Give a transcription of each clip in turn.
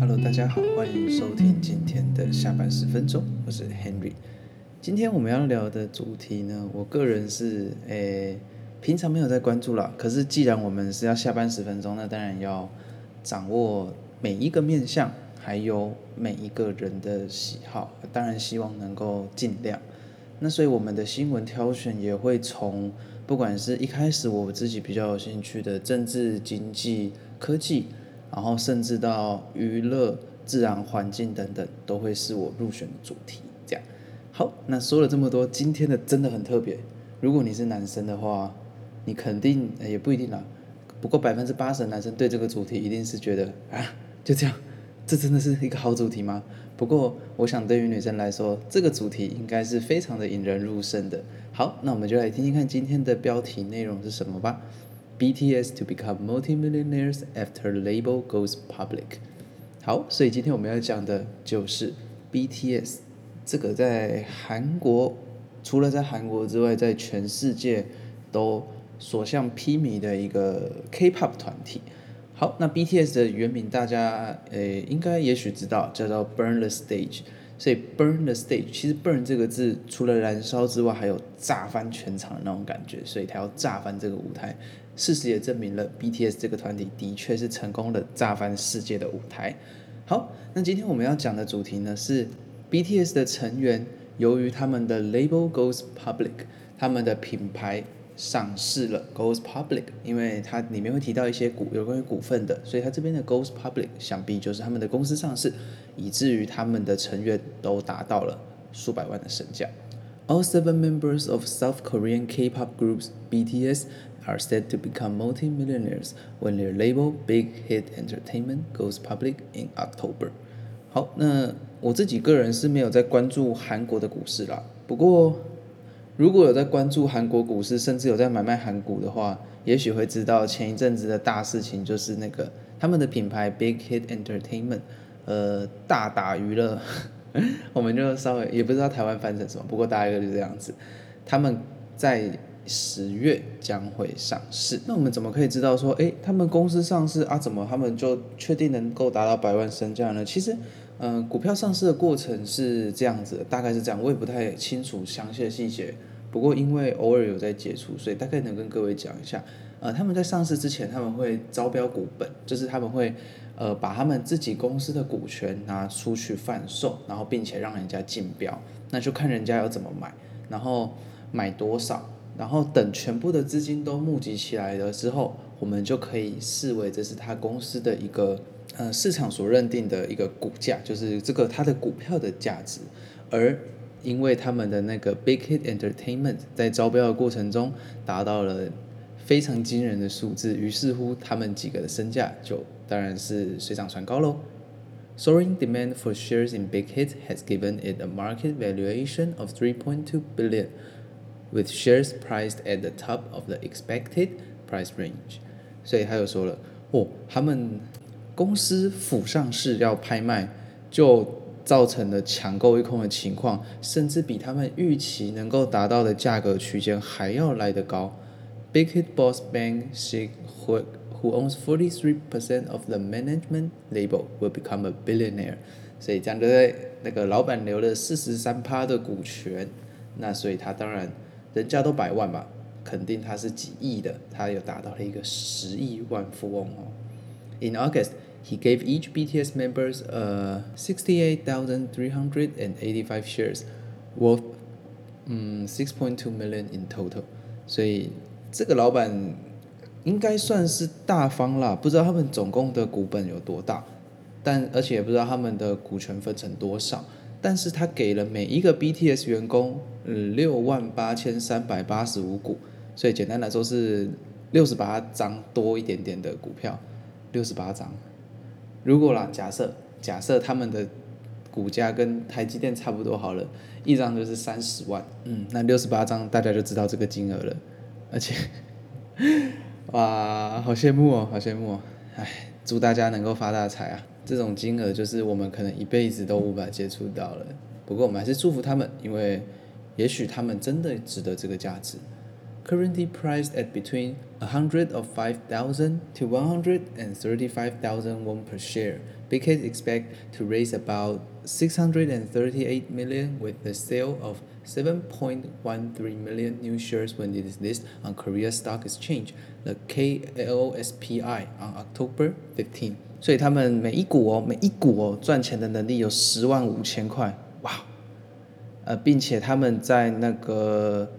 Hello，大家好，欢迎收听今天的下班十分钟，我是 Henry。今天我们要聊的主题呢，我个人是诶，平常没有在关注啦。可是既然我们是要下班十分钟，那当然要掌握每一个面向，还有每一个人的喜好，当然希望能够尽量。那所以我们的新闻挑选也会从，不管是一开始我自己比较有兴趣的政治、经济、科技，然后甚至到娱乐、自然环境等等，都会是我入选的主题。这样，好，那说了这么多，今天的真的很特别。如果你是男生的话，你肯定也不一定啦。不过百分之八十的男生对这个主题一定是觉得啊，就这样，这真的是一个好主题吗？不过我想对于女生来说，这个主题应该是非常的引人入胜的。好，那我们就来听听看今天的标题内容是什么吧。BTS to become multimillionaires after label goes public。好，所以今天我们要讲的就是 BTS 这个在韩国，除了在韩国之外，在全世界都所向披靡的一个 K-pop 团体。好，那 BTS 的原名大家诶应该也许知道，叫做 Burn the Stage。所以 Burn the Stage 其实 Burn 这个字除了燃烧之外，还有炸翻全场的那种感觉，所以他要炸翻这个舞台。事实也证明了 BTS 这个团体的确是成功的炸翻世界的舞台。好，那今天我们要讲的主题呢是 BTS 的成员由于他们的 label goes public，他们的品牌上市了 goes public，因为它里面会提到一些股有关于股份的，所以它这边的 goes public 想必就是他们的公司上市，以至于他们的成员都达到了数百万的身价。All seven members of South Korean K-pop groups BTS are set to become multi-millionaires when their label Big Hit Entertainment goes public in October。好，那我自己个人是没有在关注韩国的股市啦。不过，如果有在关注韩国股市，甚至有在买卖韩股的话，也许会知道前一阵子的大事情就是那个他们的品牌 Big Hit Entertainment，呃，大打娱乐，我们就稍微也不知道台湾翻成什么，不过大概就是这样子，他们在。十月将会上市，那我们怎么可以知道说，诶，他们公司上市啊，怎么他们就确定能够达到百万身价呢？其实，嗯、呃，股票上市的过程是这样子，大概是这样，我也不太清楚详细的细节。不过因为偶尔有在接触，所以大概能跟各位讲一下。呃，他们在上市之前，他们会招标股本，就是他们会，呃，把他们自己公司的股权拿出去贩售，然后并且让人家竞标，那就看人家要怎么买，然后买多少。然后等全部的资金都募集起来了之后，我们就可以视为这是他公司的一个呃市场所认定的一个股价，就是这个它的股票的价值。而因为他们的那个 Big Hit Entertainment 在招标的过程中达到了非常惊人的数字，于是乎他们几个的身价就当然是水涨船高喽。Soaring demand for shares in Big Hit has given it a market valuation of 3.2 billion. With shares priced at the top of the expected price range，所以他又说了，哦，他们公司甫上市要拍卖，就造成了抢购一空的情况，甚至比他们预期能够达到的价格区间还要来得高。Big Hit boss Bang Sig who who owns forty three percent of the management label will become a billionaire。所以讲的那个老板留了四十三趴的股权，那所以他当然。人家都百万吧，肯定他是几亿的，他又达到了一个十亿万富翁哦。In August, he gave each BTS members a sixty-eight thousand three hundred and eighty-five shares, worth 嗯 six point two million in total。所以这个老板应该算是大方啦，不知道他们总共的股本有多大，但而且也不知道他们的股权分成多少。但是他给了每一个 BTS 员工，嗯，六万八千三百八十五股，所以简单来说是六十八张多一点点的股票，六十八张。如果啦，假设假设他们的股价跟台积电差不多好了，一张就是三十万，嗯，那六十八张大家就知道这个金额了。而且，哇，好羡慕哦，好羡慕哦，哎，祝大家能够发大财啊！这种金额就是我们可能一辈子都无法接触到了。不过我们还是祝福他们，因为也许他们真的值得这个价值。Currently priced at between a hundred of five thousand to one hundred and thirty-five thousand won per share. Big Hit expect to raise about six hundred and thirty-eight million with the sale of seven point one three million new shares when it is listed on Korea Stock Exchange, the KLSPI on October 15. 所以他们每一股哦，每一股哦赚钱的能力有十万五千块，哇！呃，并且他们在那个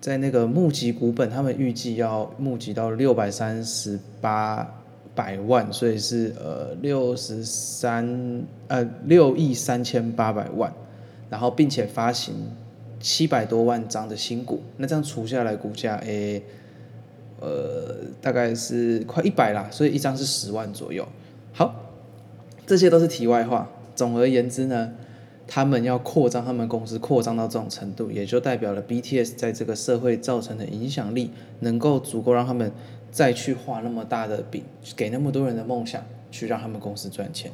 在那个募集股本，他们预计要募集到六百三十八百万，所以是呃六十三呃六亿三千八百万，然后并且发行七百多万张的新股，那这样除下来股价诶。呃，大概是快一百啦，所以一张是十万左右。好，这些都是题外话。总而言之呢，他们要扩张他们公司，扩张到这种程度，也就代表了 BTS 在这个社会造成的影响力，能够足够让他们再去画那么大的饼，给那么多人的梦想，去让他们公司赚钱。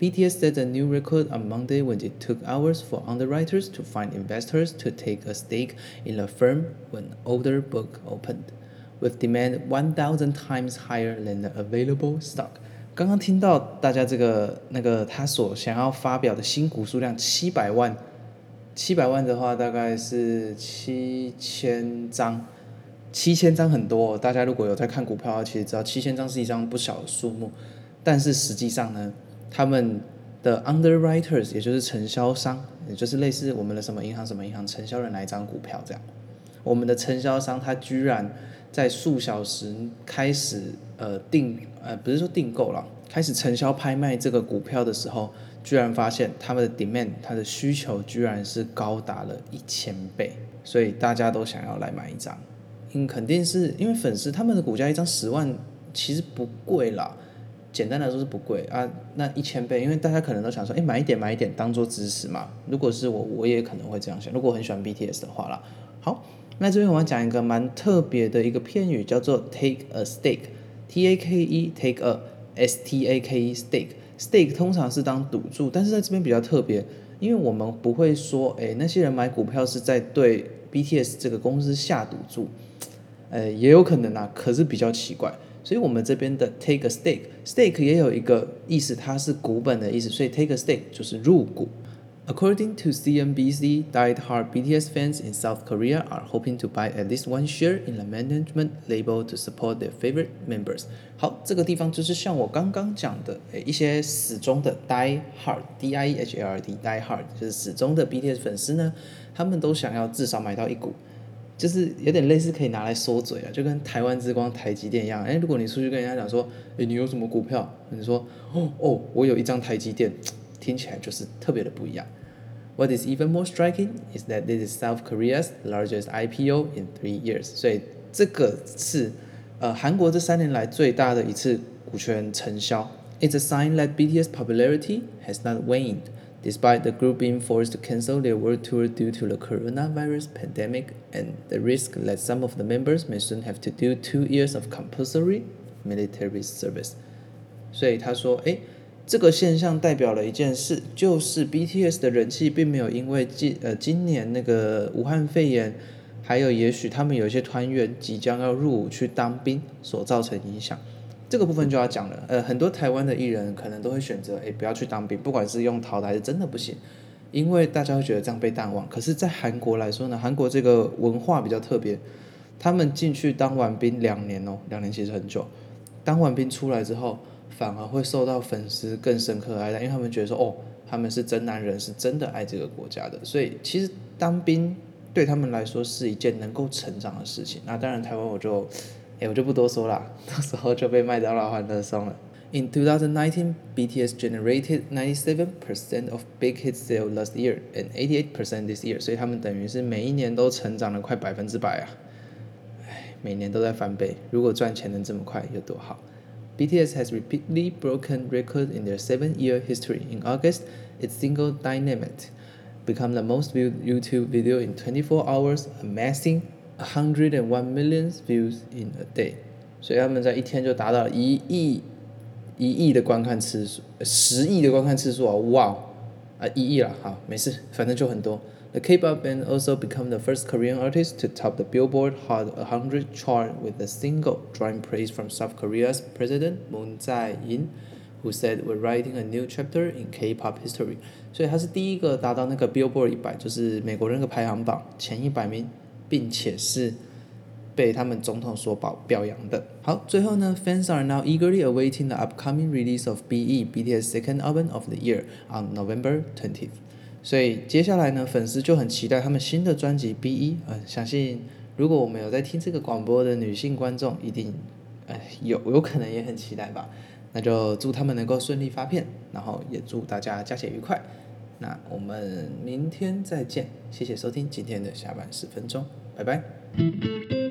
BTS set a new record on Monday when it took hours for underwriters to find investors to take a stake in the firm when older book opened. With demand one thousand times higher than the available stock，刚刚听到大家这个那个他所想要发表的新股数量七百万，七百万的话大概是七千张，七千张很多。大家如果有在看股票，其实知道七千张是一张不小的数目。但是实际上呢，他们的 underwriters 也就是承销商，也就是类似我们的什么银行什么银行承销人来一张股票这样，我们的承销商他居然。在数小时开始呃订呃不是说订购了，开始承销拍卖这个股票的时候，居然发现他们的 demand 它的需求居然是高达了一千倍，所以大家都想要来买一张。嗯，肯定是因为粉丝他们的股价一张十万其实不贵啦，简单来说是不贵啊。那一千倍，因为大家可能都想说，哎，买一点买一点当做支持嘛。如果是我，我也可能会这样想。如果很喜欢 BTS 的话啦，好。那这边我要讲一个蛮特别的一个片语，叫做 take a stake，T A K E take a S T A K E stake，stake 通常是当赌注，但是在这边比较特别，因为我们不会说，诶那些人买股票是在对 BTS 这个公司下赌注，呃，也有可能啊，可是比较奇怪，所以我们这边的 take a stake，stake 也有一个意思，它是股本的意思，所以 take a stake 就是入股。According to CNBC, die-hard BTS fans in South Korea are hoping to buy at least one share in the management label to support their favorite members. 好，这个地方就是像我刚刚讲的，诶，一些死忠的 die-hard，D-I-E-H-A-R-D, die-hard 就是死忠的 BTS 粉丝呢，他们都想要至少买到一股，就是有点类似可以拿来说嘴啊，就跟台湾之光台积电一样。诶，如果你出去跟人家讲说，诶，你有什么股票？你说，哦哦，我有一张台积电。听起来就是特别的不一样。What is even more striking is that this is South Korea's largest IPO in three years。所以这个是呃韩国这三年来最大的一次股权承销。It's a sign that BTS popularity has not waned, despite the group being forced to cancel their world tour due to the coronavirus pandemic and the risk that some of the members may soon have to do two years of compulsory military service。所以他说，诶。 这个现象代表了一件事，就是 BTS 的人气并没有因为今呃今年那个武汉肺炎，还有也许他们有一些团员即将要入伍去当兵所造成影响。这个部分就要讲了，呃，很多台湾的艺人可能都会选择诶不要去当兵，不管是用逃的还是真的不行，因为大家会觉得这样被淡忘。可是，在韩国来说呢，韩国这个文化比较特别，他们进去当完兵两年哦，两年其实很久，当完兵出来之后。反而会受到粉丝更深刻的爱戴，因为他们觉得说，哦，他们是真男人，是真的爱这个国家的。所以其实当兵对他们来说是一件能够成长的事情。那当然，台湾我就，哎，我就不多说了，到时候就被麦当劳欢乐送了。In 2019, BTS generated 97% of big hit sales last year and 88% this year。所以他们等于是每一年都成长了快百分之百啊！哎，每年都在翻倍。如果赚钱能这么快，有多好 ？BTS has repeatedly broken records in their seven-year history. In August, its single Dynamite became the most viewed YouTube video in 24 hours, amassing 101 million views in a day. 所以他们在一天就达到一亿一亿的观看次数，十亿的观看次数啊！哇啊，一亿了，好，没事，反正就很多。 The K-pop band also became the first Korean artist to top the Billboard Hot 100 chart with a single, drawing praise from South Korea's President Moon Jae-in, who said, "We're writing a new chapter in K-pop history." 所以他是第一个达到那个 Billboard 一百，就是美国那个排行榜前一百名，并且是被他们总统所表表扬的。好，最后呢，fans are now eagerly awaiting the upcoming release of BE BTS second album of the year on November 20th。 所以接下来呢，粉丝就很期待他们新的专辑《BE》。嗯，相信如果我们有在听这个广播的女性观众，一定，哎，有有可能也很期待吧。那就祝他们能够顺利发片，然后也祝大家假期愉快。那我们明天再见，谢谢收听今天的下班十分钟，拜拜。